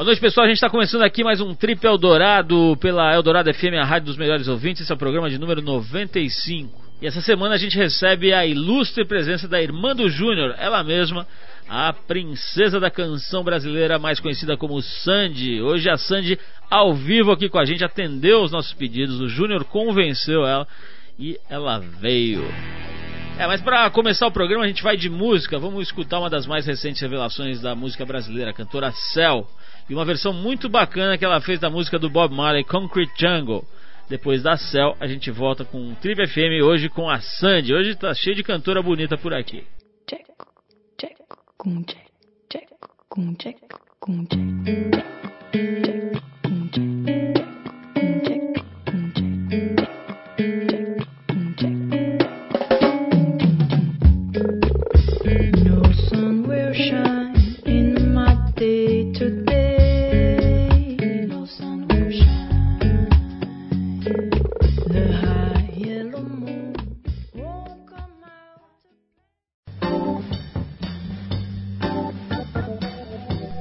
Boa noite, pessoal. A gente está começando aqui mais um Trip Eldorado pela Eldorado FM, a rádio dos melhores ouvintes. Esse é o programa de número 95. E essa semana a gente recebe a ilustre presença da irmã do Júnior, ela mesma, a princesa da canção brasileira, mais conhecida como Sandy. Hoje a Sandy, ao vivo aqui com a gente, atendeu os nossos pedidos. O Júnior convenceu ela e ela veio. É, mas para começar o programa a gente vai de música. Vamos escutar uma das mais recentes revelações da música brasileira, a cantora Cell e uma versão muito bacana que ela fez da música do Bob Marley, Concrete Jungle. Depois da Cell, a gente volta com o Tribe FM hoje com a Sandy. Hoje tá cheio de cantora bonita por aqui. Check, check, com check, check, com check, com check, check, check.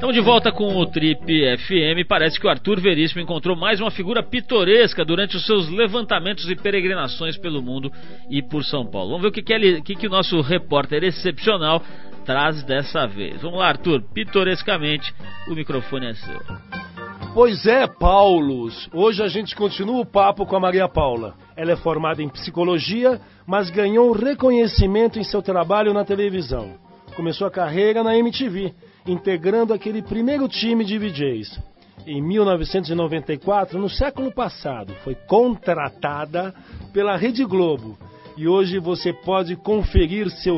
Estamos de volta com o Trip FM. Parece que o Arthur Veríssimo encontrou mais uma figura pitoresca durante os seus levantamentos e peregrinações pelo mundo e por São Paulo. Vamos ver o que, que, ele, que, que o nosso repórter excepcional traz dessa vez. Vamos lá, Arthur, pitorescamente, o microfone é seu. Pois é, Paulos. Hoje a gente continua o papo com a Maria Paula. Ela é formada em psicologia, mas ganhou reconhecimento em seu trabalho na televisão. Começou a carreira na MTV integrando aquele primeiro time de VJs. Em 1994, no século passado, foi contratada pela Rede Globo e hoje você pode conferir seu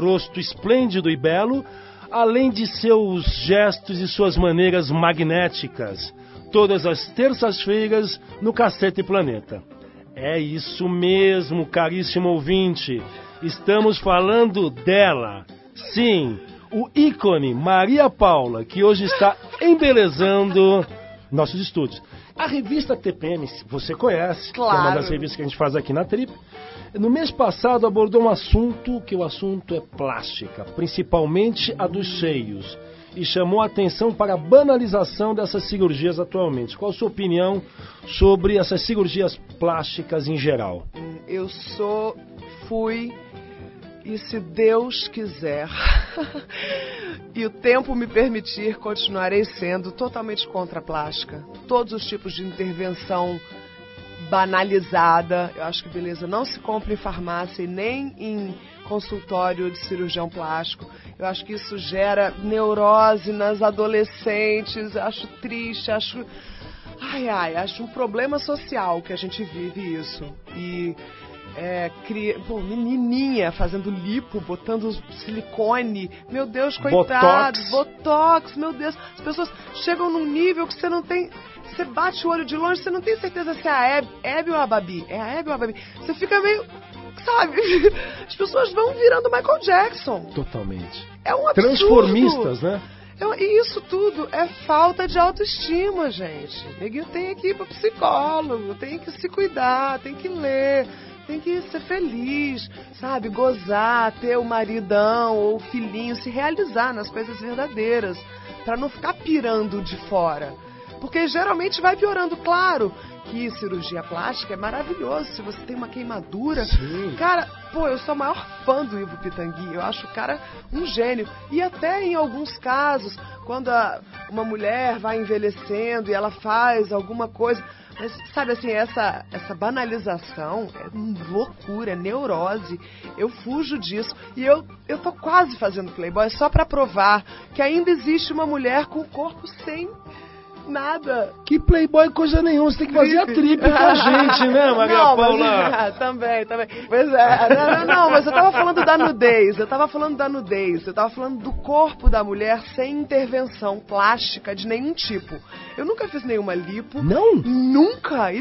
rosto esplêndido e belo, além de seus gestos e suas maneiras magnéticas, todas as terças-feiras no Cacete Planeta. É isso mesmo, caríssimo ouvinte. Estamos falando dela. Sim, o ícone Maria Paula, que hoje está embelezando nossos estúdios. A revista TPM, você conhece, claro. é uma das revistas que a gente faz aqui na Trip. No mês passado abordou um assunto que o assunto é plástica, principalmente a dos seios, e chamou a atenção para a banalização dessas cirurgias atualmente. Qual a sua opinião sobre essas cirurgias plásticas em geral? Eu sou, fui e se Deus quiser e o tempo me permitir, continuarei sendo totalmente contra a plástica. Todos os tipos de intervenção banalizada. Eu acho que beleza não se compra em farmácia e nem em consultório de cirurgião plástico. Eu acho que isso gera neurose nas adolescentes. Acho triste, acho. Ai, ai, acho um problema social que a gente vive isso. E é, cria... Pô, menininha fazendo lipo, botando silicone. Meu Deus, coitado. Botox. Botox, meu Deus. As pessoas chegam num nível que você não tem. Você bate o olho de longe, você não tem certeza se é a Hebe, Hebe ou a Babi. É a Hebe ou a Babi. Você fica meio. Sabe? As pessoas vão virando Michael Jackson. Totalmente. É um absurdo. Transformistas, né? E isso tudo é falta de autoestima, gente. Neguinho tem que ir para psicólogo, tem que se cuidar, tem que ler, tem que ser feliz, sabe? Gozar, ter o maridão ou o filhinho, se realizar nas coisas verdadeiras, para não ficar pirando de fora. Porque geralmente vai piorando, claro que cirurgia plástica é maravilhoso. Se você tem uma queimadura, Sim. cara, pô, eu sou a maior fã do Ivo Pitangui. Eu acho o cara um gênio. E até em alguns casos, quando a, uma mulher vai envelhecendo e ela faz alguma coisa, mas, sabe assim, essa, essa banalização é loucura, é neurose. Eu fujo disso. E eu, eu tô quase fazendo Playboy só para provar que ainda existe uma mulher com o corpo sem nada. Que playboy coisa nenhuma, você tem que fazer a trip com a gente, né, Maria não, Paula? Mas, também, também. Pois é, não, não, não, mas eu tava falando da nudez, eu tava falando da nudez, eu tava falando do corpo da mulher sem intervenção plástica de nenhum tipo. Eu nunca fiz nenhuma lipo. Não? Nunca, e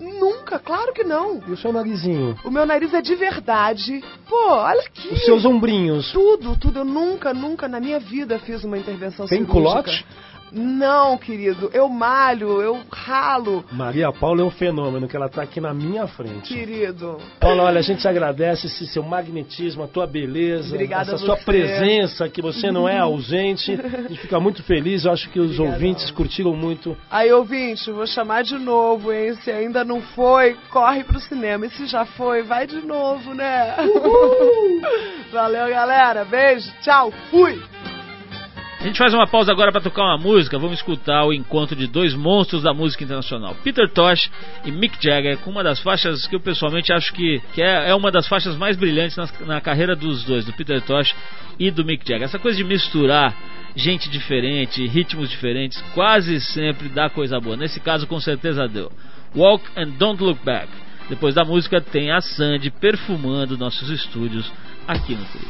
nunca, claro que não. E o seu narizinho? O meu nariz é de verdade. Pô, olha aqui. Os seus ombrinhos? Tudo, tudo. Eu nunca, nunca na minha vida fiz uma intervenção Tem cirúrgica. culote? Não, querido, eu malho, eu ralo. Maria Paula é um fenômeno, que ela tá aqui na minha frente. Querido. Paula, olha, a gente agradece esse seu magnetismo, a tua beleza, Obrigada essa a sua presença, que você não é ausente. A gente fica muito feliz, eu acho que os Obrigada. ouvintes curtiram muito. Aí, ouvinte, vou chamar de novo, hein? Se ainda não foi, corre pro cinema. E se já foi, vai de novo, né? Valeu, galera. Beijo, tchau, fui! A gente faz uma pausa agora para tocar uma música. Vamos escutar o encontro de dois monstros da música internacional, Peter Tosh e Mick Jagger, com uma das faixas que eu pessoalmente acho que, que é, é uma das faixas mais brilhantes na, na carreira dos dois, do Peter Tosh e do Mick Jagger. Essa coisa de misturar gente diferente, ritmos diferentes, quase sempre dá coisa boa. Nesse caso, com certeza deu. Walk and Don't Look Back. Depois da música tem a Sandy perfumando nossos estúdios aqui no Trio.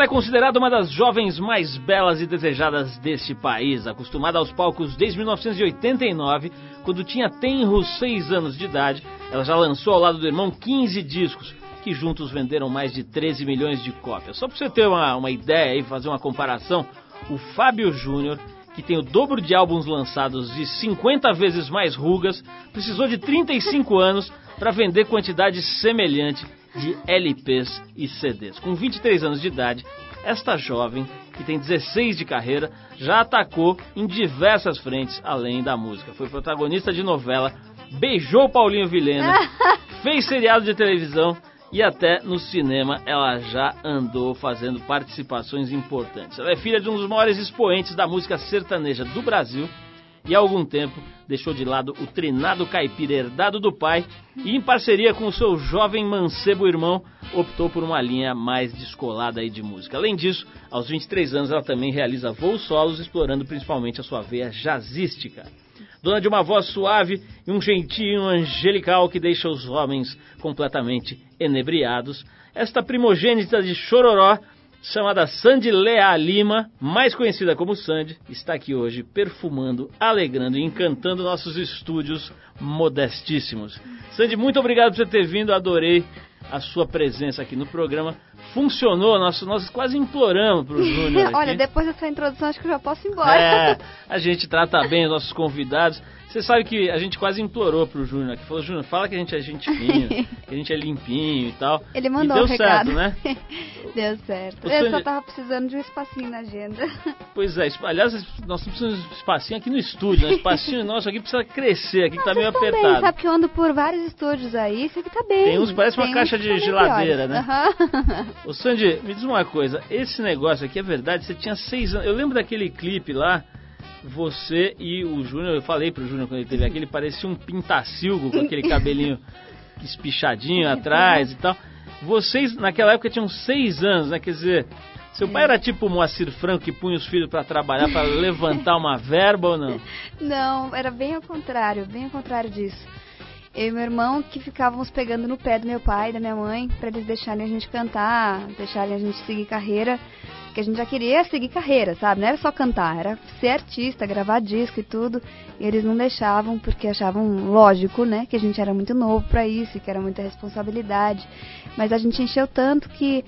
Ela é considerada uma das jovens mais belas e desejadas deste país, acostumada aos palcos desde 1989, quando tinha tenros 6 anos de idade. Ela já lançou ao lado do irmão 15 discos, que juntos venderam mais de 13 milhões de cópias. Só para você ter uma, uma ideia e fazer uma comparação, o Fábio Júnior, que tem o dobro de álbuns lançados e 50 vezes mais rugas, precisou de 35 anos para vender quantidade semelhante de LPs e CDs. Com 23 anos de idade, esta jovem, que tem 16 de carreira, já atacou em diversas frentes além da música. Foi protagonista de novela, beijou Paulinho Vilhena, fez seriado de televisão e até no cinema ela já andou fazendo participações importantes. Ela é filha de um dos maiores expoentes da música sertaneja do Brasil e há algum tempo deixou de lado o trinado caipira herdado do pai e em parceria com o seu jovem mancebo irmão optou por uma linha mais descolada de música. Além disso, aos 23 anos ela também realiza voos solos explorando principalmente a sua veia jazzística. Dona de uma voz suave e um jeitinho angelical que deixa os homens completamente enebriados, esta primogênita de Chororó chamada Sandy Lea Lima, mais conhecida como Sandy, está aqui hoje perfumando, alegrando e encantando nossos estúdios modestíssimos. Sandy, muito obrigado por você ter vindo, adorei a sua presença aqui no programa. Funcionou, nós, nós quase imploramos para o Júnior. Olha, depois dessa introdução acho que eu já posso ir embora. É, a gente trata bem os nossos convidados. Você sabe que a gente quase implorou pro Júnior aqui. Falou, Júnior, fala que a gente é gente fina, que a gente é limpinho e tal. Ele mandou e deu um recado. certo, né? Deu certo. Eu Sandy- só tava precisando de um espacinho na agenda. Pois é, aliás, nós precisamos de um espacinho aqui no estúdio, né? Espacinho nosso aqui precisa crescer, aqui que tá meio tão bem, apertado. sabe que eu ando por vários estúdios aí, isso aqui tá bem. Tem uns que parece uma Tem caixa uns de que são geladeira, melhores. né? Aham. Ô Sandy, me diz uma coisa, esse negócio aqui é verdade, você tinha seis anos. Eu lembro daquele clipe lá, você e o Júnior, eu falei pro Júnior quando ele teve aqui, ele parecia um pintacilgo com aquele cabelinho espichadinho atrás e tal. Vocês naquela época tinham seis anos, né? Quer dizer, seu pai era tipo o Moacir Franco que punha os filhos pra trabalhar, pra levantar uma verba ou não? Não, era bem ao contrário, bem ao contrário disso. Eu e meu irmão que ficávamos pegando no pé do meu pai e da minha mãe pra eles deixarem a gente cantar, deixarem a gente seguir carreira, porque a gente já queria seguir carreira, sabe? Não era só cantar, era ser artista, gravar disco e tudo. E eles não deixavam porque achavam lógico, né, que a gente era muito novo pra isso, e que era muita responsabilidade. Mas a gente encheu tanto que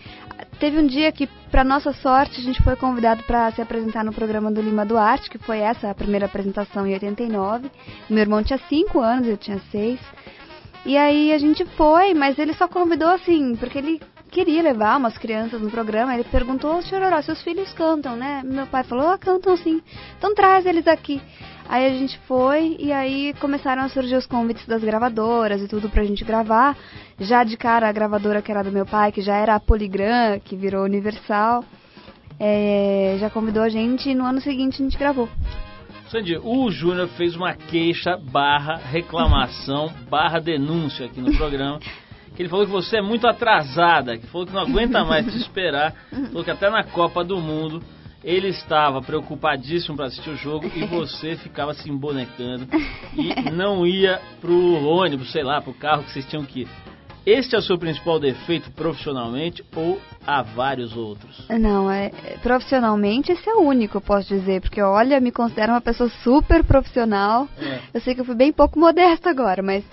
teve um dia que, pra nossa sorte, a gente foi convidado para se apresentar no programa do Lima Duarte, que foi essa a primeira apresentação em 89. Meu irmão tinha 5 anos, eu tinha 6. E aí a gente foi, mas ele só convidou assim, porque ele queria levar umas crianças no programa. Ele perguntou, Chororó, seus filhos cantam, né? Meu pai falou, ah, cantam sim. Então traz eles aqui. Aí a gente foi e aí começaram a surgir os convites das gravadoras e tudo pra gente gravar. Já de cara a gravadora que era do meu pai, que já era a Polygram, que virou Universal, é, já convidou a gente e no ano seguinte a gente gravou. Sandy, o Júnior fez uma queixa barra reclamação barra denúncia aqui no programa que ele falou que você é muito atrasada, que falou que não aguenta mais te esperar, falou que até na Copa do Mundo ele estava preocupadíssimo para assistir o jogo e você ficava se embonecando e não ia pro ônibus, sei lá, pro carro que vocês tinham que ir. Este é o seu principal defeito profissionalmente ou há vários outros? Não, é, é, profissionalmente esse é o único, eu posso dizer, porque olha, me considero uma pessoa super profissional. É. Eu sei que eu fui bem pouco modesta agora, mas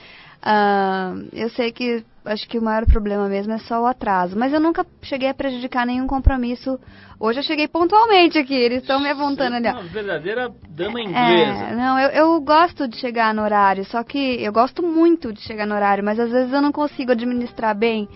ah, eu sei que acho que o maior problema mesmo é só o atraso. Mas eu nunca cheguei a prejudicar nenhum compromisso. Hoje eu cheguei pontualmente aqui, eles estão me apontando ali. Você é ó. Uma verdadeira dama É, inglesa. não, eu, eu gosto de chegar no horário, só que eu gosto muito de chegar no horário, mas às vezes eu não consigo administrar bem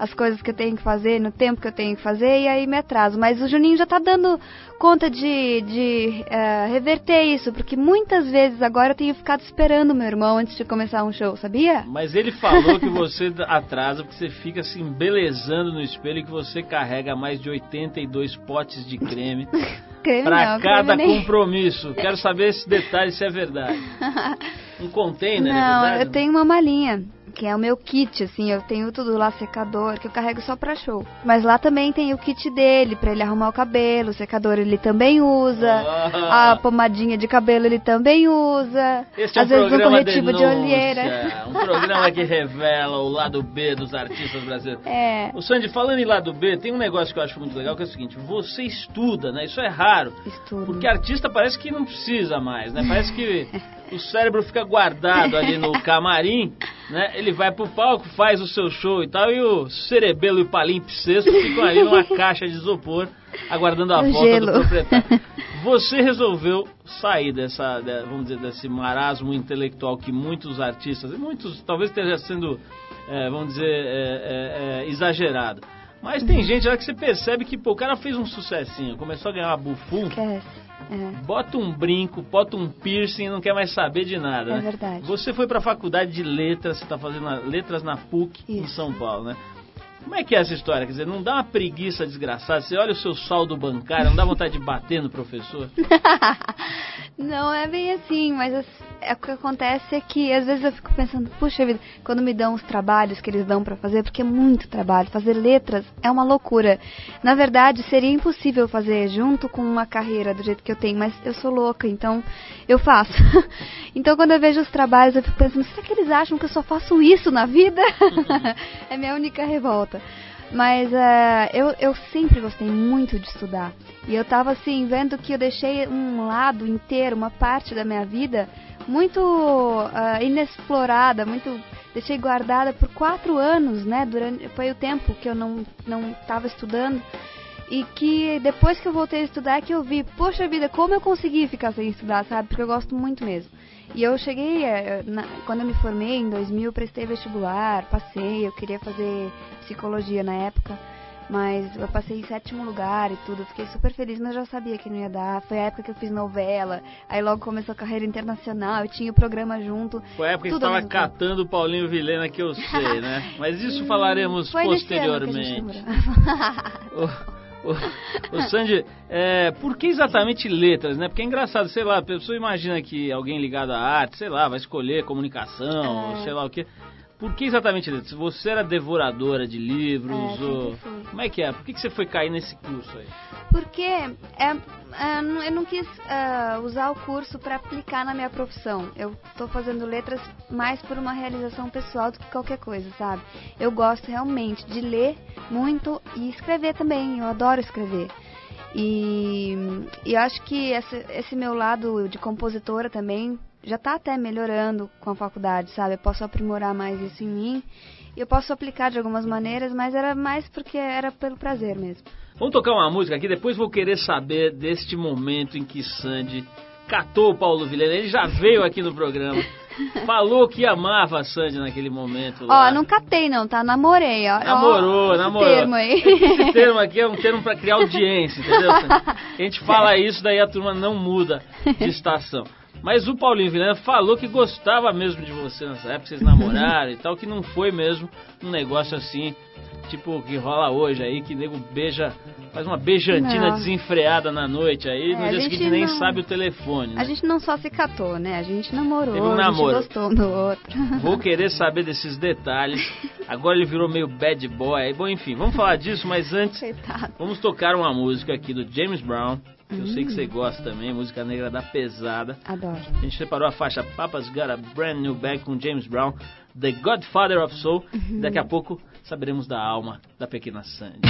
as coisas que eu tenho que fazer, no tempo que eu tenho que fazer, e aí me atraso. Mas o Juninho já tá dando conta de, de eh, reverter isso, porque muitas vezes agora eu tenho ficado esperando meu irmão antes de começar um show, sabia? Mas ele falou que você atrasa porque você fica se embelezando no espelho e que você carrega mais de 82 potes de creme Creme para não, cada creme compromisso. Quero saber esse detalhe se é verdade. Um container, é Não, verdade? eu tenho uma malinha, que é o meu kit, assim, eu tenho tudo lá, secador, que eu carrego só pra show. Mas lá também tem o kit dele, pra ele arrumar o cabelo, o secador ele também usa, Ah. a pomadinha de cabelo ele também usa, Este é um às vezes um programa corretivo de denúncia, olheira. Um programa que revela o lado B dos artistas brasileiros. É, O Sandy, falando em lado B, tem um negócio que eu acho muito legal, que é o seguinte, você estuda, né? Isso é raro. estudo. Porque artista parece que não precisa mais, né? Parece que o cérebro fica guardado ali no camarim, né? Ele vai pro palco, faz o seu show e tal, e o cerebelo e o palimpsesto ficam ali numa caixa de isopor, aguardando a No volta gelo. do proprietário. Você resolveu sair dessa, de- vamos dizer, desse marasmo intelectual que muitos artistas, muitos talvez esteja sendo, é, vamos dizer, é, é, exagerado. Mas tem gente lá que você percebe que pô, o cara fez um sucessinho, começou a ganhar uma Esquece. É. bota um brinco, bota um piercing e não quer mais saber de nada, É né? verdade. Você foi pra faculdade de letras, você tá fazendo letras na PUC em Isso. São Paulo, né? Como é que é essa história? Quer dizer, não dá uma preguiça desgraçada? Você olha o seu saldo bancário, não dá vontade de bater no professor? Não é bem assim, mas as- é, o que acontece é que às vezes eu fico pensando, puxa vida, quando me dão os trabalhos que eles dão pra fazer, porque é muito trabalho, fazer letras é uma loucura. Na verdade, seria impossível fazer junto com uma carreira do jeito que eu tenho, mas eu sou louca, então eu faço. então quando eu vejo os trabalhos, eu fico pensando, será que eles acham que eu só faço isso na vida? é minha única revolta. Mas é, eu, eu sempre gostei muito de estudar. E eu tava assim, vendo que eu deixei um lado inteiro, uma parte da minha vida muito ah, inexplorada, muito. Deixei guardada por quatro anos, né? Durante, foi o tempo que eu não não estava estudando. E que depois que eu voltei a estudar que eu vi, poxa vida, como eu consegui ficar sem estudar, sabe? Porque eu gosto muito mesmo. E eu cheguei, eh, na- quando eu me formei em 2000, eu prestei vestibular, passei, eu queria fazer psicologia na época, mas eu passei em sétimo lugar e tudo, fiquei super feliz, mas eu já sabia que não ia dar. Foi a época que eu fiz novela, aí logo começou a carreira internacional, eu tinha o programa junto. Foi a época que estava catando o Paulinho Vilena, que eu sei, né? Mas isso falaremos gente posteriormente. o Sandy, é, por que exatamente letras, né? Porque é engraçado, sei lá, a pessoa imagina que alguém ligado à arte, sei lá, vai escolher comunicação, É. sei lá o quê. Por que exatamente letras? Você era devoradora de livros? É, ou... Como é que é? Por que, que você foi cair nesse curso aí? Porque é, é, eu não quis ah, usar o curso para aplicar na minha profissão. Eu estou fazendo letras mais por uma realização pessoal do que qualquer coisa, sabe? Eu gosto realmente de ler muito e escrever também. Eu adoro escrever. E, e acho que esse, esse meu lado de compositora também já está até melhorando com a faculdade, sabe? Eu posso aprimorar mais isso em mim. E eu posso aplicar de algumas maneiras, mas era mais porque era pelo prazer mesmo. Vamos tocar uma música aqui, depois vou querer saber deste momento em que Sandy catou o Paulo Vilena. Ele já veio aqui no programa, falou que amava a Sandy naquele momento. lá. Ó, não catei não, tá? Namorei, ó. Namorou, ó, esse namorou. termo aí. Esse termo aqui é um termo pra criar audiência, entendeu? A gente fala isso, daí a turma não muda de estação. Mas o Paulinho Vilena falou que gostava mesmo de você nessa época, vocês namoraram e tal, que não foi mesmo um negócio assim tipo que rola hoje aí, que nego beija, faz uma beijantina Não. desenfreada na noite aí, É, no a dia seguinte nem não- sabe o telefone. né? A gente não só se catou, né? A gente namorou, Teve um a namoro. gente gostou um do outro. Vou querer saber desses detalhes. Agora ele virou meio bad boy. Bom, enfim, vamos falar disso, mas antes Coitado. vamos tocar uma música aqui do James Brown, que eu sei que você gosta também, música negra da pesada. Adoro. A gente separou a faixa Papa's Got a Brand New Bag com James Brown, The Godfather of Soul. Daqui a pouco saberemos da alma da pequena Sandy.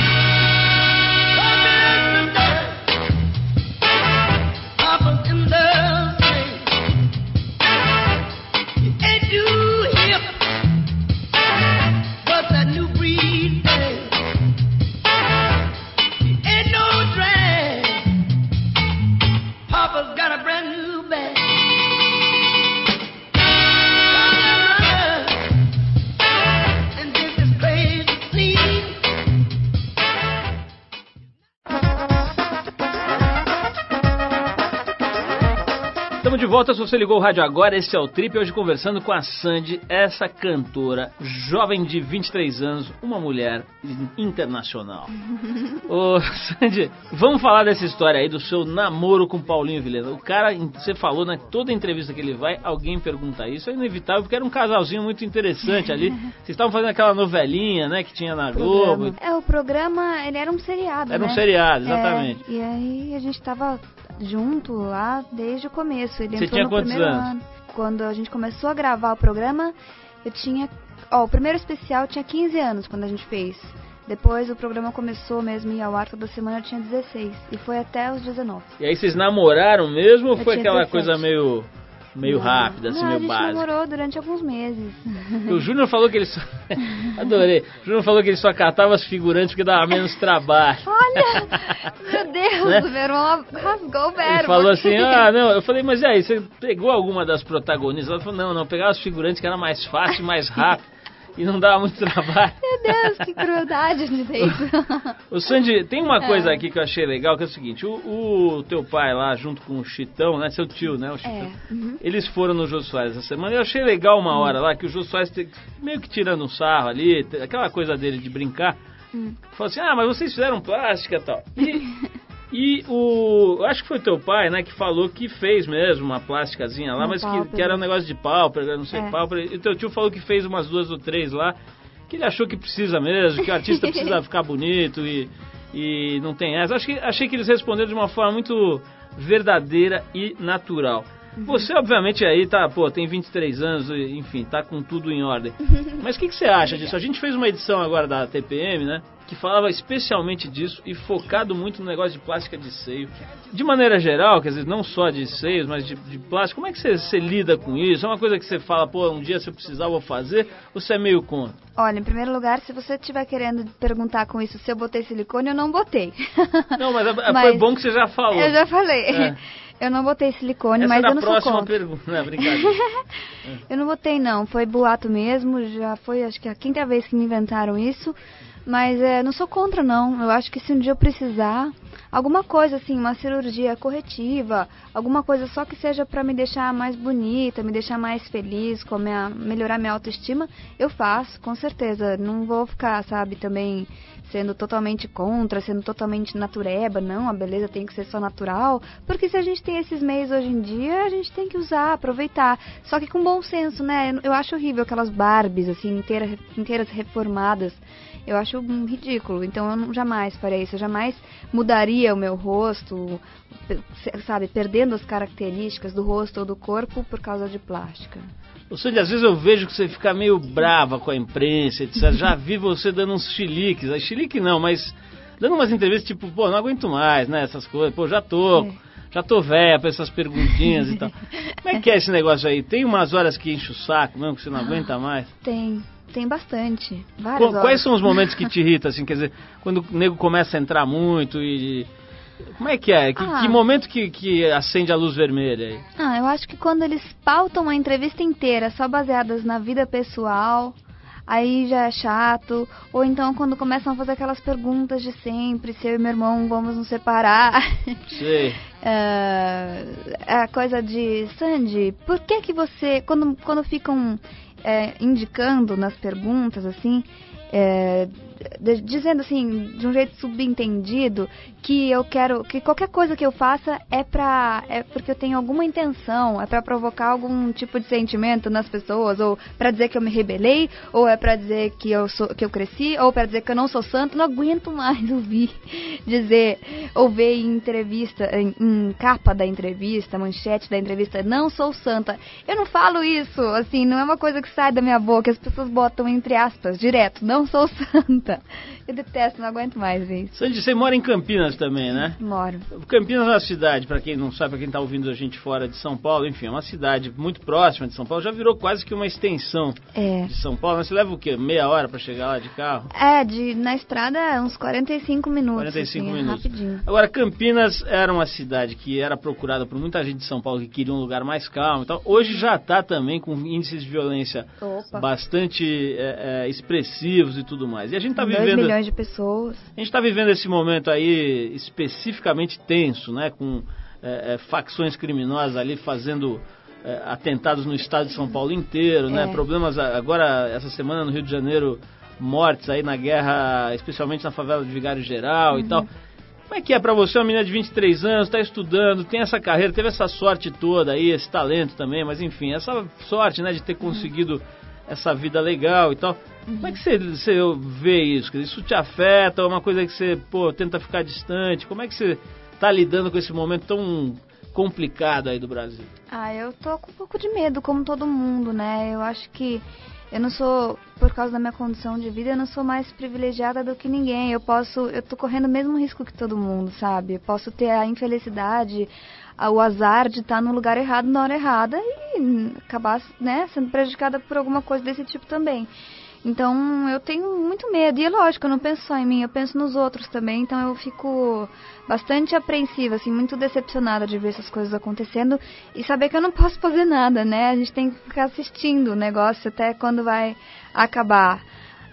Volta, se você ligou o rádio agora, esse é o Trip, hoje conversando com a Sandy, essa cantora, jovem de 23 anos, uma mulher internacional. Ô, Sandy, vamos falar dessa história aí do seu namoro com Paulinho Vilhena. O cara, você falou, né, toda entrevista que ele vai, alguém pergunta isso, é inevitável, porque era um casalzinho muito interessante ali. Vocês estavam fazendo aquela novelinha, né, que tinha na Globo. É, o programa, ele era um seriado, Era um né? seriado, É, exatamente. e aí a gente tava junto lá desde o começo. Ele Você entrou tinha no quantos primeiro anos? ano. Quando a gente começou a gravar o programa, eu tinha... Ó, o primeiro especial tinha 15 anos quando a gente fez. Depois o programa começou mesmo e ao ar toda semana eu tinha 16. E foi até os 19. E aí vocês namoraram mesmo ou Eu foi aquela 17. coisa meio, meio Não. rápida, assim, Não, meio a gente básica? durante alguns meses. O Júnior falou que ele só. Adorei. O Júnior falou que ele só catava as figurantes porque dava menos trabalho. Olha! Meu Deus, Né? o meu irmão rasgou o verbo. Ele falou assim: ah, não. Eu falei, mas e aí, você pegou alguma das protagonistas? Ela falou: não, não, pegava as figurantes que era mais fácil, mais rápido e não dava muito trabalho. Meu Deus, que crueldade de dentro. Ô Sandy, tem uma coisa aqui que eu achei legal, que é o seguinte: o, o teu pai lá, junto com o Chitão, né? Seu tio, né? O Chitão. É. uhum. Eles foram no Jô Soares essa semana. Eu achei legal uma hora lá que o Jô Soares te- meio que tirando um sarro ali, aquela coisa dele de brincar. Hum. Falou assim: ah, mas vocês fizeram plástica e tal. E, e o. Acho que foi teu pai, né, que falou que fez mesmo uma plásticazinha lá, Uma mas que, que era um negócio de pálpebra, não sei, É. pálpebra. E teu tio falou que fez umas duas ou três lá, que ele achou que precisa mesmo, que o artista precisa ficar bonito e, e não tem essa. Acho que, achei que eles responderam de uma forma muito verdadeira e natural. Você, obviamente, aí tá, pô, tem 23 anos, e, enfim, tá com tudo em ordem. Mas o que, que você acha disso? A gente fez uma edição agora da TPM, né? Que falava especialmente disso e focado muito no negócio de plástica de seio. De maneira geral, quer dizer, não só de seios, mas de, de plástico. Como é que você, você lida com isso? É uma coisa que você fala, pô, um dia se eu precisar eu vou fazer? Ou você é meio contra? Olha, em primeiro lugar, se você estiver querendo perguntar com isso se eu botei silicone, eu não botei. Não, mas, é- foi Mas- bom que você já falou. Eu já falei. É. Eu não botei silicone, Essa mas era eu não sou contra. pergunta. Não, brincadeira. Eu não botei não, foi boato mesmo, já foi acho que a quinta vez que me inventaram isso, mas é, não sou contra não, eu acho que se um dia eu precisar, alguma coisa assim, uma cirurgia corretiva, alguma coisa só que seja pra me deixar mais bonita, me deixar mais feliz, com minha, melhorar minha autoestima, eu faço, com certeza, não vou ficar, sabe, também sendo totalmente contra, sendo totalmente natureba, não, a beleza tem que ser só natural, porque se a gente tem esses meios hoje em dia, a gente tem que usar, aproveitar, só que com bom senso, né? Eu- acho horrível aquelas Barbies, assim, inteira, inteiras reformadas, eu acho ridículo, então eu não, jamais farei isso, eu jamais mudaria o meu rosto, sabe, perdendo as características do rosto ou do corpo por causa de plástica. Ô, Sandy, às vezes eu vejo que você fica meio brava com a imprensa, etc. Já vi você dando uns chiliques. Ah, Chilique não, mas dando umas entrevistas tipo, pô, não aguento mais, né? Essas coisas. Pô, já tô. É. Já tô velha pra essas perguntinhas e tal. Como é que é esse negócio aí? Tem umas horas que enche o saco mesmo, que você não aguenta mais? Tem, tem bastante, várias Qu-. Quais são os momentos que te irritam, assim? Quer dizer, quando o nego começa a entrar muito e... Como é que é? Que, Ah. que momento que, que acende a luz vermelha aí? Ah, eu acho que quando eles pautam uma entrevista inteira só baseadas na vida pessoal, aí já é chato. Ou então quando começam a fazer aquelas perguntas de sempre, se eu e meu irmão vamos nos separar. Sei. É, a coisa de Sandy, por que que você quando quando ficam é, indicando nas perguntas assim é, dizendo assim, de um jeito subentendido, que eu quero, que qualquer coisa que eu faça é pra, é porque eu tenho alguma intenção, é pra provocar algum tipo de sentimento nas pessoas, ou pra dizer que eu me rebelei, ou é pra dizer que eu sou, que eu cresci, ou pra dizer que eu não sou santo, não aguento mais ouvir dizer, ou ver em entrevista, em, em capa da entrevista, manchete da entrevista, não sou santa. Eu não falo isso, assim, não é uma coisa que sai da minha boca, as pessoas botam entre aspas, direto, não sou santa. Eu detesto, não aguento mais ver isso. Sandy, você mora em Campinas também, né? Moro. Campinas é uma cidade, pra quem não sabe, pra quem tá ouvindo a gente fora de São Paulo, enfim, é uma cidade muito próxima de São Paulo, já virou quase que uma extensão É. de São Paulo. Mas você leva o quê? Meia hora pra chegar lá de carro? É, de, na estrada uns 45 minutos. 45 assim, é minutos. Rapidinho. Agora, Campinas era uma cidade que era procurada por muita gente de São Paulo que queria um lugar mais calmo e tal. Hoje já está também com índices de violência Opa. bastante é, é, expressivos e tudo mais. E a gente está 2 vivendo, milhões de pessoas. a gente está vivendo esse momento aí especificamente tenso, né? Com é, é, facções criminosas ali fazendo é, atentados no estado de São Paulo inteiro, né? É. Problemas agora essa semana no Rio de Janeiro, mortes aí na guerra, especialmente na favela de Vigário Geral e tal. Como é que é pra você, uma menina de 23 anos, tá estudando, tem essa carreira, teve essa sorte toda aí, esse talento também, mas enfim, essa sorte, né, de ter conseguido essa vida legal e tal. Como é que você, você vê isso? Isso te afeta? É uma coisa que você, pô, tenta ficar distante? Como é que você tá lidando com esse momento tão complicado aí do Brasil? Ah, eu tô com um pouco de medo, como todo mundo, né? Eu acho que eu não sou, por causa da minha condição de vida, eu não sou mais privilegiada do que ninguém. Eu posso, eu tô correndo o mesmo risco que todo mundo, sabe? Eu posso ter a infelicidade, o azar de estar no lugar errado na hora errada e acabar, né, sendo prejudicada por alguma coisa desse tipo também. Então eu tenho muito medo. E é lógico, eu não penso só em mim, eu penso nos outros também. Então eu fico bastante apreensiva, assim, muito decepcionada de ver essas coisas acontecendo e saber que eu não posso fazer nada, né? A gente tem que ficar assistindo o negócio até quando vai acabar.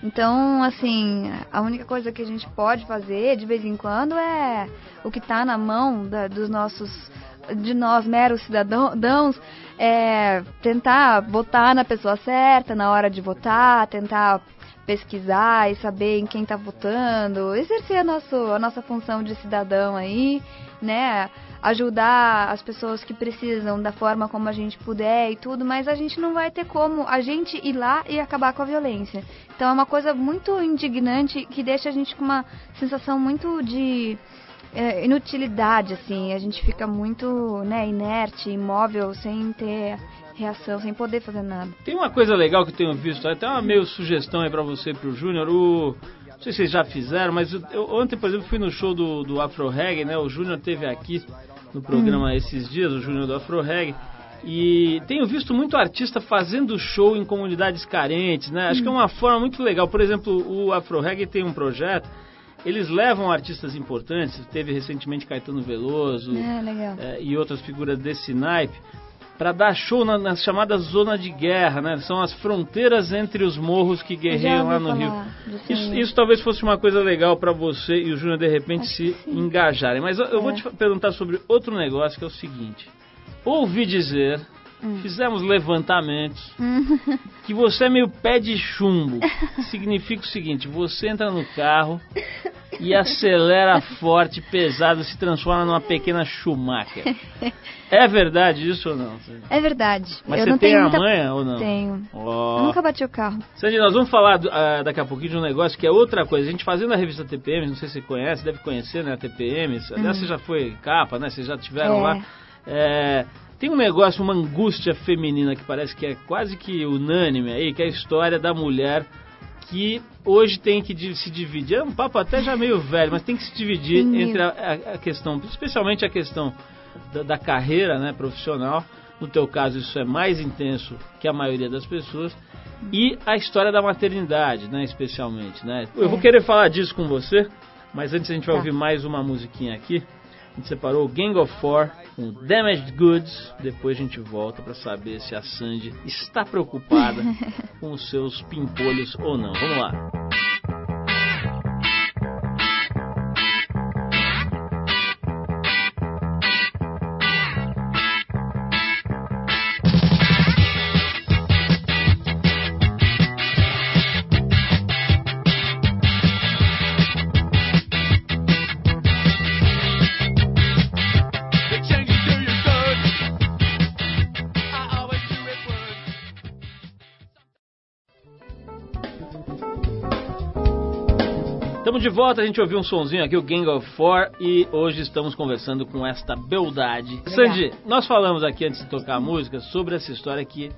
Então, assim, a única coisa que a gente pode fazer de vez em quando é o que está na mão da- dos nossos, de nós meros cidadãos, é tentar votar na pessoa certa na hora de votar, tentar pesquisar e saber em quem está votando, exercer a, nosso, a nossa função de cidadão aí, né? Ajudar as pessoas que precisam da forma como a gente puder e tudo, mas a gente não vai ter como a gente ir lá e acabar com a violência. Então é uma coisa muito indignante que deixa a gente com uma sensação muito de inutilidade, assim. A gente fica muito né, inerte, imóvel, sem ter reação, sem poder fazer nada. Tem uma coisa legal que eu tenho visto, até uma meio sugestão aí pra você e pro Júnior, o... Não sei se vocês já fizeram, mas eu- eu- ontem, por exemplo, fui no show do, do Afro Reggae, né? O Júnior teve aqui no programa esses dias, o Júnior do Afro Reggae. E tenho visto muito artista fazendo show em comunidades carentes, né? Acho que é uma forma muito legal. Por exemplo, o Afro Reggae tem um projeto, eles levam artistas importantes, teve recentemente Caetano Veloso, É, é, e outras figuras desse naipe para dar show na, nas chamadas zona de guerra, né? São as fronteiras entre os morros que guerreiam lá no Rio. Isso, isso talvez fosse uma coisa legal para você e o Júnior de repente Acho se engajarem. Mas eu, eu vou É. te perguntar sobre outro negócio que é o seguinte: ouvi dizer, Hum. fizemos levantamentos que você é meio pé de chumbo. Significa o seguinte: você entra no carro e acelera forte, pesado, se transforma numa pequena Schumacher. É verdade isso ou não? É verdade. Mas eu você não tem tenho a muita... manha ou não? Tenho. Ó. Eu nunca bati o carro. Sandy, nós vamos falar ah, daqui a pouquinho de um negócio que é outra coisa. A gente fazendo a revista TPM, não sei se você conhece, deve conhecer, né, a TPM. Aliás, você já foi capa, né? Vocês já tiveram. É. lá. É, tem um negócio, uma angústia feminina que parece que é quase que unânime aí, que é a história da mulher que hoje tem que se dividir. É um papo até já meio velho, mas tem que se dividir entre a, a- a questão, especialmente a questão da, da carreira né, profissional. No teu caso, isso é mais intenso que a maioria das pessoas. E a história da maternidade, né, especialmente. Né? Eu vou É. querer falar disso com você, mas antes a gente vai Tá. ouvir mais uma musiquinha aqui. A gente separou o Gang of Four com Damaged Goods. Depois a gente volta para saber se a Sandy está preocupada com os seus pimpolhos ou não. Vamos lá. Volta, a gente ouviu um sonzinho aqui, o Gang of Four, e hoje estamos conversando com esta beldade. Sandy, nós falamos aqui antes de tocar a música sobre essa história que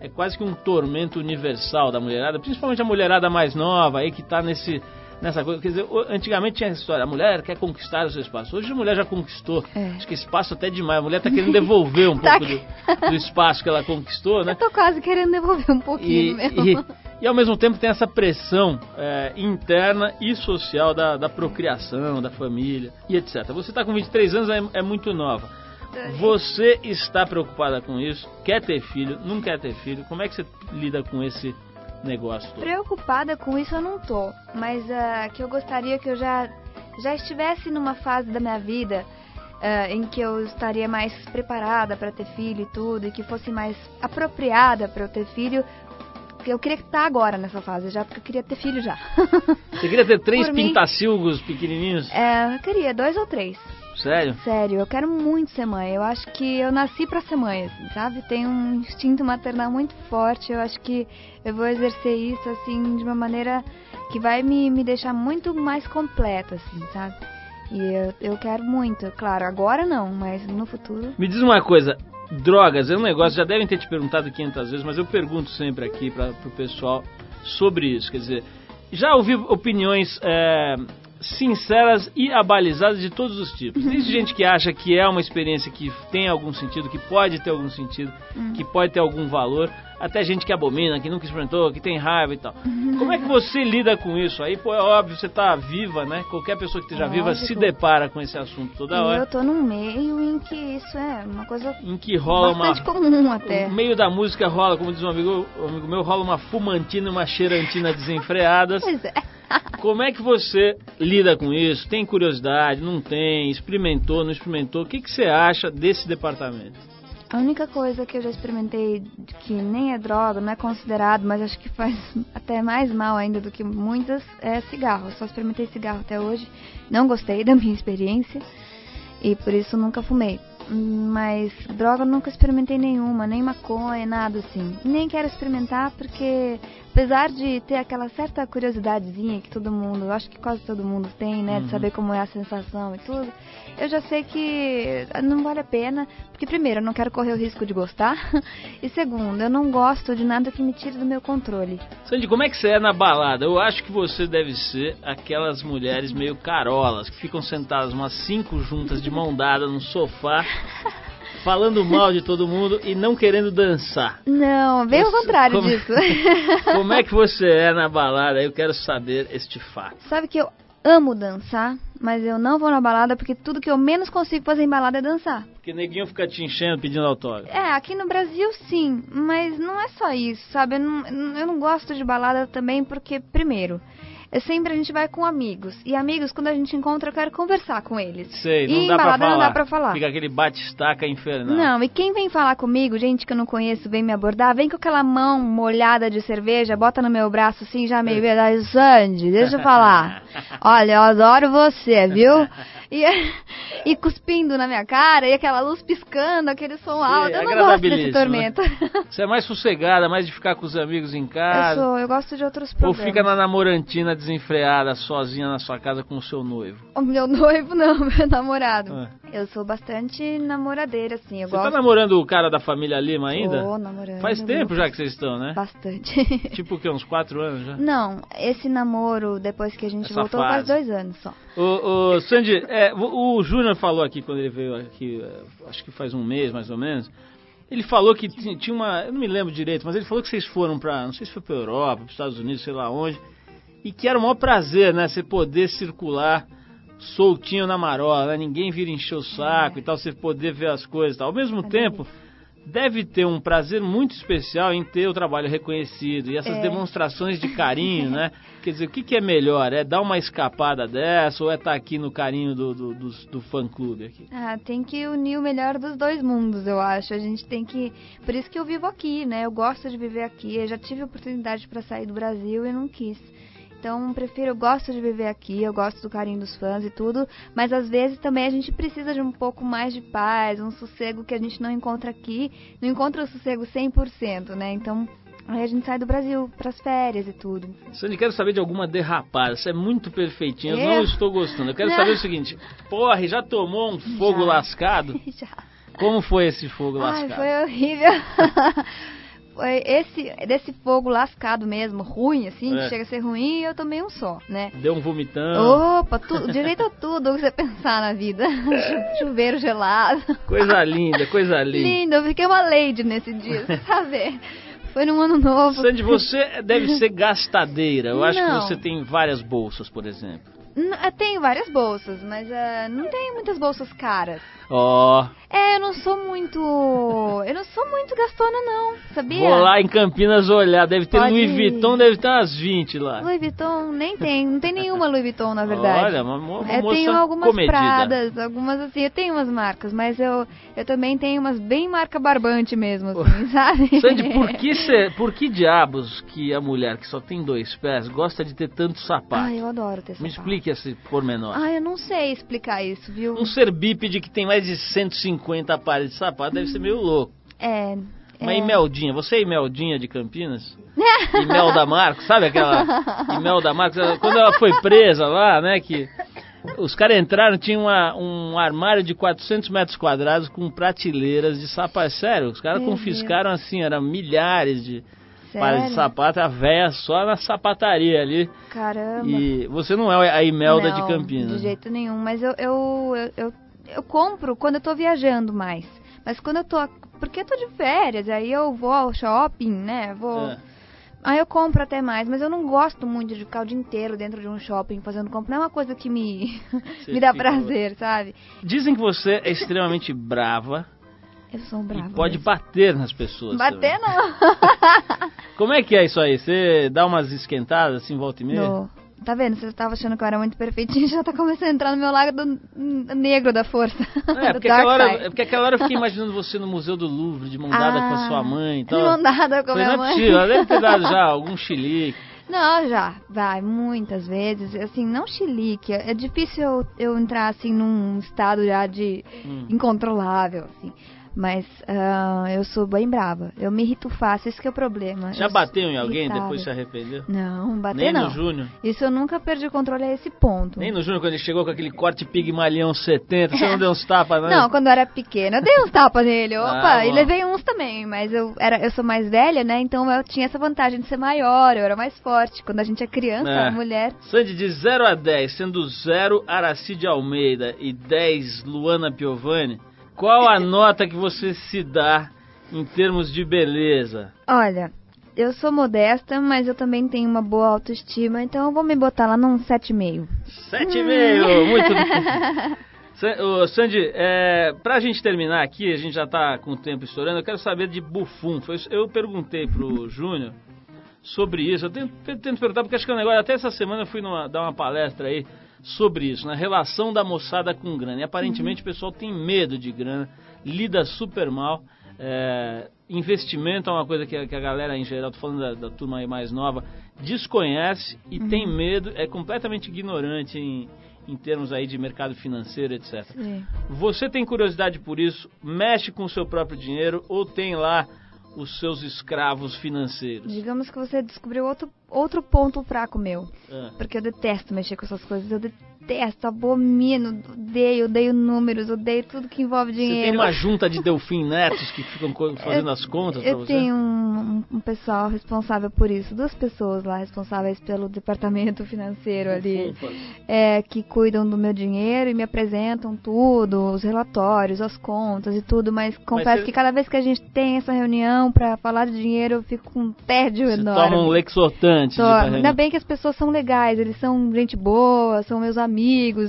é quase que um tormento universal da mulherada, principalmente a mulherada mais nova aí que tá nesse nessa coisa, quer dizer, antigamente tinha essa história, a mulher quer conquistar o seu espaço. Hoje a mulher já conquistou. É. Acho que espaço até demais. A mulher tá querendo devolver um Tá pouco do, do espaço que ela conquistou, né? Eu tô quase querendo devolver um pouquinho E, mesmo. e, e ao mesmo tempo tem essa pressão é, interna e social da, da procriação, da família e etc. Você está com 23 anos, é, é muito nova. Você está preocupada com isso? Quer ter filho? Não quer ter filho? Como é que você lida com esse negócio todo? Preocupada com isso eu não tô, mas ah, que eu gostaria que eu já já estivesse numa fase da minha vida ah, em que eu estaria mais preparada para ter filho e tudo, e que fosse mais apropriada para eu ter filho. Eu queria estar agora nessa fase já, porque eu queria ter filho já. Você queria ter três Por mim- pintacilgos pequenininhos? É, eu queria dois ou três. Sério? Sério, eu quero muito ser mãe. Eu acho que eu nasci pra ser mãe, assim, sabe? Tenho um instinto maternal muito forte. Eu acho que eu vou exercer isso, assim, de uma maneira que vai me, me deixar muito mais completa, assim, sabe? E eu, eu quero muito, claro, agora não, mas no futuro. Me diz uma coisa, drogas é um negócio, já devem ter te perguntado 500 vezes, mas eu pergunto sempre aqui para o pessoal sobre isso. Quer dizer, já ouvi opiniões é, sinceras e abalizadas de todos os tipos. Desde gente que acha que é uma experiência que tem algum sentido, que pode ter algum sentido, que pode ter algum valor, até gente que abomina, que nunca experimentou, que tem raiva e tal. Como é que você lida com isso? Aí, pô, é óbvio, você tá viva, né? Qualquer pessoa que esteja viva se depara com esse assunto toda e hora. eu tô num meio em que isso é uma coisa Em que rola uma bastante comum até. no meio da música rola, como diz um amigo, um amigo meu, rola uma fumantina e uma cheirantina desenfreadas. Pois é. Como é que você lida com isso? Tem curiosidade? Não tem? Experimentou? Não experimentou? O que, que você acha desse departamento? A única coisa que eu já experimentei que nem é droga, não é considerado, mas acho que faz até mais mal ainda do que muitas, é cigarro. Eu só experimentei cigarro até hoje. Não gostei da minha experiência e por isso nunca fumei. Mas droga eu nunca experimentei nenhuma, nem maconha, nada assim. Nem quero experimentar porque, apesar de ter aquela certa curiosidadezinha que todo mundo, eu acho que quase todo mundo tem, né, de saber como é a sensação e tudo, eu já sei que não vale a pena, porque primeiro, eu não quero correr o risco de gostar, e segundo, eu não gosto de nada que me tire do meu controle. Sandy, como é que você é na balada? Eu acho que você deve ser aquelas mulheres meio carolas, que ficam sentadas umas cinco juntas de mão dada no sofá, falando mal de todo mundo e não querendo dançar. Não, bem ao contrário como- disso. Como é que você é na balada? Eu quero saber este fato. Sabe que eu amo dançar, mas eu não vou na balada porque tudo que eu menos consigo fazer em balada é dançar. Porque neguinho fica te enchendo pedindo autógrafo. É, aqui no Brasil sim, mas não é só isso, sabe? Eu não, eu não gosto de balada também porque, primeiro, é sempre a gente vai com amigos. E amigos, quando a gente encontra, eu quero conversar com eles. Sei, e não em dá pra falar. não dá pra falar. Fica aquele bate-estaca infernal. Não, e quem vem falar comigo, gente que eu não conheço, vem me abordar, vem com aquela mão molhada de cerveja, bota no meu braço assim, já meio verdade, Sandy, deixa eu falar. Olha, eu adoro você, viu? E, e cuspindo na minha cara, e aquela luz piscando, aquele som alto. Eu não gosto desse agradabilíssimo, tormento. Você é mais sossegada, mais de ficar com os amigos em Eu casa. sou, eu gosto de outros Ou programas. fica na namorantina desenfreada, sozinha na sua casa com o seu noivo. O meu noivo não, meu namorado. Ah. Eu sou bastante namoradeira, assim, eu Você gosto. tá namorando o cara da família Lima ainda? Tô namorando. Faz tempo já que vocês estão, né? Bastante. Tipo o quê? Uns quatro anos já? Não, esse namoro, depois que a gente Essa voltou, faz fase. dois anos só. Ô, ô, Sandy, é, o, o Júnior falou aqui quando ele veio aqui, é, acho que faz um mês mais ou menos. Ele falou que ti- tinha uma. Eu não me lembro direito, mas ele falou que vocês foram pra. Não sei se foi pra Europa, pros Estados Unidos, sei lá onde. E que era o maior prazer, né? Você poder circular soltinho na marola, né? Ninguém vira encher o saco e tal, você poder ver as coisas e tal. Ao mesmo tempo, deve ter um prazer muito especial em ter o trabalho reconhecido e essas É. demonstrações de carinho, né? Quer dizer, o que, que é melhor? É dar uma escapada dessa ou é estar aqui no carinho do, do, do, do fã-clube aqui? Ah, tem que unir o melhor dos dois mundos, eu acho. A gente tem que. Por isso que eu vivo aqui, né? Eu gosto de viver aqui. Eu já tive oportunidade para sair do Brasil e não quis. Então, prefiro, eu gosto de viver aqui, eu gosto do carinho dos fãs e tudo, mas às vezes também a gente precisa de um pouco mais de paz, um sossego que a gente não encontra aqui, não encontra o sossego 100%, né? Então, Aí a gente sai do Brasil pras férias e tudo. Sandy, quero saber de alguma derrapada. Você é muito perfeitinha, eu É? não estou gostando. Eu quero Não. saber o seguinte: porra, já tomou um fogo Já. lascado? Já. Como foi esse fogo Ai, lascado? foi horrível. foi esse, desse fogo lascado mesmo, ruim, assim, É. que chega a ser ruim, eu tomei um só, né? Deu um vomitão, Opa, tudo, direito a tudo que você pensar na vida. Chu- Chuveiro gelado. coisa linda, coisa linda. Lindo, eu fiquei uma lady nesse dia, você sabe? Foi num ano novo. Sandy, você deve ser gastadeira. Eu acho que você tem várias bolsas, por exemplo. Eu tenho várias bolsas, mas ah, não tenho muitas bolsas caras. Ó, É, eu não sou muito. Eu não sou muito gastona, não, sabia? vou lá em Campinas olhar. Deve ter Pode Louis. Vuitton, deve ter umas 20 lá. Louis Vuitton nem tem, não tem nenhuma Louis Vuitton, na verdade. Olha, uma, uma eu moça tenho algumas comedida. pradas, algumas assim, eu tenho umas marcas, mas eu, eu também tenho umas bem marca barbante mesmo, assim, sabe? Sandy, por que, cê- por que diabos que a mulher que só tem dois pés gosta de ter tanto sapato? Ai, eu adoro ter Me sapato. explique esse pormenor. Ai, eu não sei explicar isso, viu? Um ser bípede que tem mais de 150 pares de sapato deve ser meio louco. É. Mas é... Imeldinha, você é Imeldinha de Campinas? Imelda Marcos, sabe aquela Imelda Marcos? Quando ela foi presa lá, né, que os caras entraram, tinha uma- um armário de 400 metros quadrados com prateleiras de sapato. Sério, os caras confiscaram assim, eram milhares de pares de Sério? sapato, a véia só na sapataria ali. Caramba. E você não é a Imelda de Não, Campinas. De jeito nenhum, mas eu, eu, eu, eu, eu compro quando eu tô viajando mais. Mas quando eu tô. Porque eu tô de férias, aí eu vou ao shopping, né? Vou. É. Aí eu compro até mais, mas eu não gosto muito de ficar o dia inteiro dentro de um shopping fazendo compra. Não é uma coisa que me, me dá prazer, sabe? Dizem que você é extremamente brava Eu sou um brava. e pode mesmo. bater nas pessoas. Bater também. não. Como é que é isso aí? Você dá umas esquentadas assim, volta e meia? Dou. Tá vendo? Você tava achando que eu era muito perfeitinha, já tá começando a entrar no meu lado negro da força. É porque, aquela hora, é porque aquela hora eu fiquei imaginando você no Museu do Louvre, de mão dada com a sua mãe e tal. De mão dada com a minha não é mãe. possível, ela deve ter dado já algum chilique. Não, já, vai, muitas vezes. Assim, não chilique. É difícil eu, eu entrar, assim, num estado já de Hum. incontrolável, assim. Mas ah, eu sou bem brava. Eu me irrito fácil, esse que é o problema. Já Eu bateu em alguém irritável. depois se arrependeu? Não, bater Nem não. no Júnior. Isso eu nunca perdi o controle a esse ponto. Nem no Júnior, quando ele chegou com aquele corte pigmalião 70, você não deu uns tapas, não? Não, quando eu era pequena, eu dei uns tapas nele, opa, Ah, e levei uns também, mas eu, era, eu sou mais velha, né, então eu tinha essa vantagem de ser maior, eu era mais forte. Quando a gente é criança, É. mulher... Sandy, de 0 a 10, sendo 0 Aracide Almeida e 10 Luana Piovani, qual a nota que você se dá em termos de beleza? Olha, eu sou modesta, mas eu também tenho uma boa autoestima, então eu vou me botar lá num 7,5. 7,5, muito bem. Sandy, é, pra gente terminar aqui, a gente já tá com o tempo estourando, eu quero saber de isso- eu perguntei pro Júnior sobre isso, eu tento, tento perguntar, porque acho que é um negócio, até essa semana eu fui numa- dar uma palestra aí sobre isso, na relação da moçada com grana. E aparentemente o pessoal tem medo de grana, lida super mal. é, investimento é uma coisa que a, que a galera em geral, tô falando da, da turma aí mais nova, desconhece e tem medo, é completamente ignorante em, em termos aí de mercado financeiro, etc. Você tem curiosidade por isso? Mexe com o seu próprio dinheiro ou tem lá os seus escravos financeiros? Digamos que você descobriu outro, outro ponto fraco meu. Ah, Porque eu detesto mexer com essas coisas. Eu detesto, abomino, odeio, odeio números, odeio tudo que envolve Você tem dinheiro. uma junta de Delfim Netos que ficam fazendo as contas pra Eu você? tenho um, um- pessoal responsável por isso, duas pessoas lá responsáveis pelo departamento financeiro ali, é, que cuidam do meu dinheiro e me apresentam tudo, os relatórios, as contas e tudo, mas confesso você- que cada vez que a gente tem essa reunião pra falar de dinheiro, eu fico com um tédio Você enorme. toma um lexotante. de Tô- ainda bem que as pessoas são legais, eles são gente boa, são meus amigos,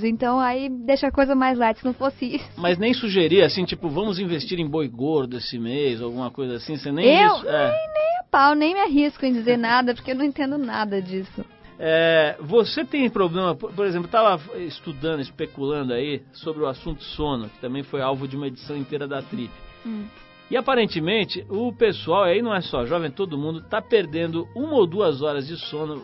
então aí deixa a coisa mais light. Se não fosse isso. Mas nem sugerir assim, tipo, vamos investir em boi gordo esse mês, alguma coisa assim, você nem eu isso. É. nem, nem a pau, nem me arrisco em dizer nada, porque eu não entendo nada disso. É, você tem problema, por, exemplo, estava estudando, especulando aí sobre o assunto sono, que também foi alvo de uma edição inteira da Trip. Hum. E aparentemente o pessoal, aí não é só jovem, todo mundo está perdendo uma ou duas horas de sono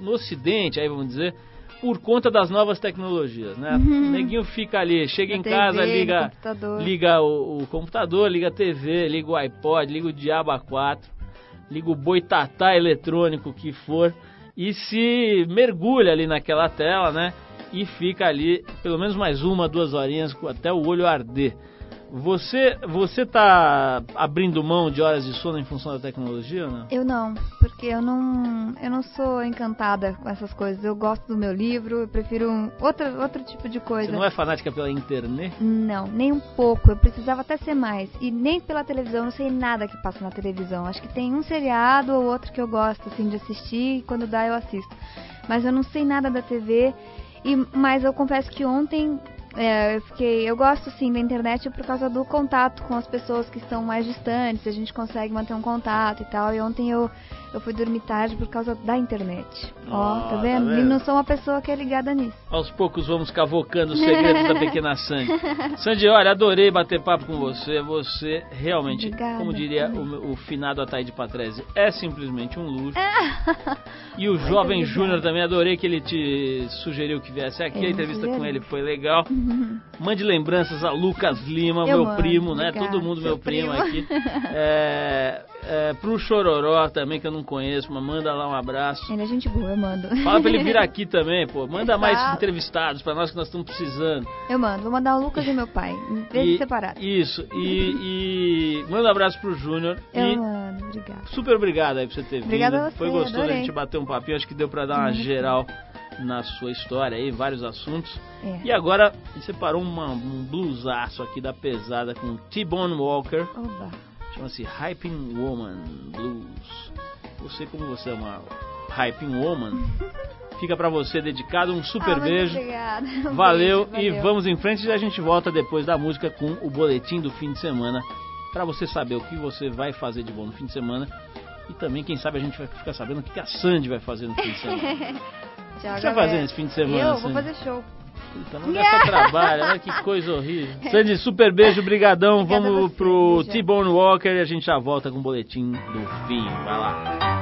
no Ocidente, aí vamos dizer, por conta das novas tecnologias, né? O neguinho fica ali, chega em TV, casa, liga, computador. liga o, o computador, liga a TV, liga o iPod, liga o Diabo A4, liga o boitatá eletrônico que for e se mergulha ali naquela tela, né? E fica ali pelo menos mais uma, duas horinhas até o olho arder. Você você tá abrindo mão de horas de sono em função da tecnologia não? Eu não, porque eu não, eu não sou encantada com essas coisas. Eu gosto do meu livro, eu prefiro um, outro, outro tipo de coisa. Você não é fanática pela internet? Não, nem um pouco. Eu precisava até ser mais. E nem pela televisão, eu não sei nada que passa na televisão. Acho que tem um seriado ou outro que eu gosto assim de assistir e quando dá eu assisto. Mas eu não sei nada da TV. E mas eu confesso que ontem é, eu fiquei, eu gosto sim da internet por causa do contato com as pessoas que estão mais distantes. A gente consegue manter um contato e tal. E ontem eu eu fui dormir tarde por causa da internet. Ó, Ah, tá tá vendo? vendo? E não sou uma pessoa que é ligada nisso. Aos poucos vamos cavocando os segredos da pequena Sandy. Sandy, olha, adorei bater papo com você. Você realmente, Obrigada. como diria o, o finado Ataíde Patrese, é simplesmente um luxo. E o jovem. Júnior também, adorei que ele te sugeriu que viesse aqui. A entrevista com ele foi legal. Mande lembranças a Lucas Lima, Eu meu mando, primo, né? obrigada, Todo mundo meu primo, primo. aqui. É, é, pro Chororó também, que eu não conheço, mas manda lá um abraço. Ele é gente boa, eu mando. Fala pra ele vir aqui também, pô. Manda mais Fala. entrevistados pra nós que nós estamos precisando. Eu mando, vou mandar o Lucas e meu pai, em vezes separados. Isso. E, e manda um abraço pro Júnior. Eu E mando, obrigada. super obrigado aí por você ter vindo. Obrigada a você, Foi gostoso a adorei. gente bater um papinho. Acho que deu pra dar uma geral na sua história aí, vários assuntos. É. E agora, separou uma, um blusaço aqui da pesada com T-Bone Walker. Chama-se Hyping Woman Blues. Você, como você é uma Hyping Woman, fica pra você dedicado. Um super Ah, beijo. Obrigada. Valeu, beijo, e valeu. vamos em frente e a gente volta depois da música com o boletim do fim de semana Pra você saber o que você vai fazer de bom no fim de semana e também quem sabe a gente vai ficar sabendo o que que a Sandy vai fazer no fim de semana. O que você vai fazer nesse fim de semana? Eu vou Sandy? fazer show. Puta, não gasta trabalho, olha que coisa horrível. Sandy, super beijo, brigadão. Obrigada Vamos você, pro. T-Bone Walker e a gente já volta com o boletim do fim. Vai lá.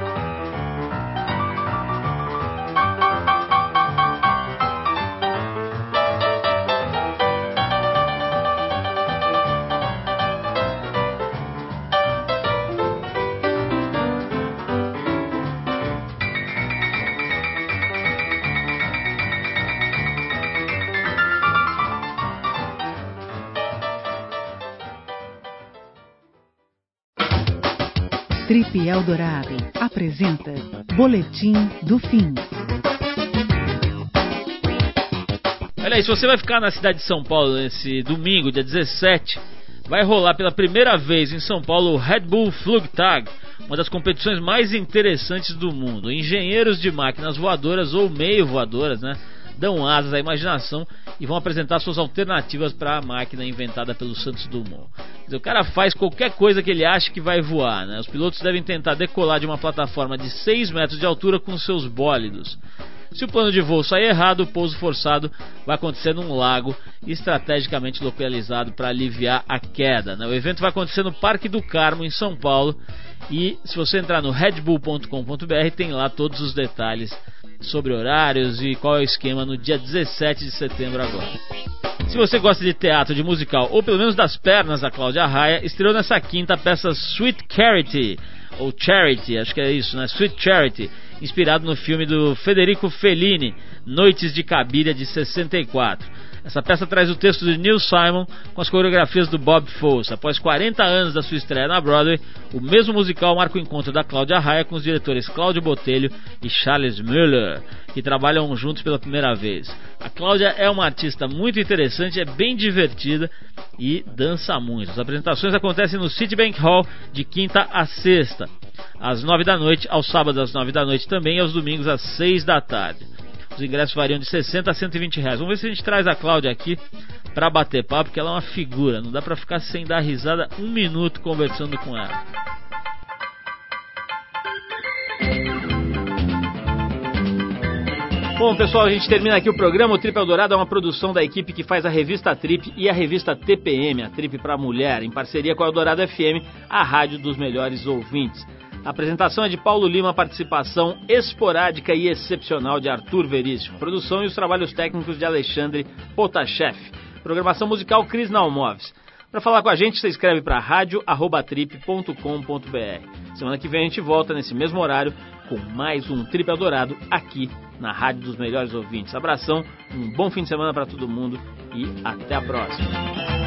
Trip Eldorado apresenta Boletim do Fim. Olha aí, se você vai ficar na cidade de São Paulo nesse domingo, dia 17, vai rolar pela primeira vez em São Paulo o Red Bull Flugtag, uma das competições mais interessantes do mundo. Engenheiros de máquinas voadoras ou meio voadoras, né? Dão asas à imaginação e vão apresentar suas alternativas para a máquina inventada pelo Santos Dumont. Dizer, o cara faz qualquer coisa que ele acha que vai voar, né? Os pilotos devem tentar decolar de uma plataforma de 6 metros de altura com seus bólidos. Se o plano de voo sair errado, o pouso forçado vai acontecer num lago estrategicamente localizado para aliviar a queda. né? O evento vai acontecer no Parque do Carmo, em São Paulo. E se você entrar no redbull.com.br, tem lá todos os detalhes sobre horários e qual é o esquema no dia 17 de setembro agora. Se você gosta de teatro, de musical ou pelo menos das pernas da Cláudia Raia, estreou nessa quinta a peça Sweet Charity, ou Charity, acho que é isso, né? Sweet Charity, inspirado no filme do Federico Fellini, Noites de Cabiria de 64. Essa peça traz o texto de Neil Simon com as coreografias do Bob Fosse. Após 40 anos da sua estreia na Broadway, o mesmo musical marca o encontro da Cláudia Raia com os diretores Cláudio Botelho e Charles Müller, que trabalham juntos pela primeira vez. A Cláudia é uma artista muito interessante, é bem divertida e dança muito. As apresentações acontecem no Citibank Hall de quinta a sexta, às 9 da noite, aos sábados às 9 da noite também e aos domingos às 6 da tarde. Os ingressos variam de 60 a 120 reais. Vamos ver se a gente traz a Cláudia aqui pra bater papo, porque ela é uma figura. Não dá pra ficar sem dar risada um minuto conversando com ela. Bom, pessoal, a gente termina aqui o programa. O Trip Eldorado é uma produção da equipe que faz a revista Trip e a revista TPM, a Trip para Mulher, em parceria com a Eldorado FM, a rádio dos melhores ouvintes. A apresentação é de Paulo Lima, participação esporádica e excepcional de Arthur Veríssimo. Produção e os trabalhos técnicos de Alexandre Potashev. Programação musical Cris Nalmoves. Para falar com a gente, você escreve para radio@trip.com.br. Semana que vem a gente volta nesse mesmo horário com mais um Trip Eldorado aqui na Rádio dos Melhores Ouvintes. Abração, um bom fim de semana para todo mundo e até a próxima.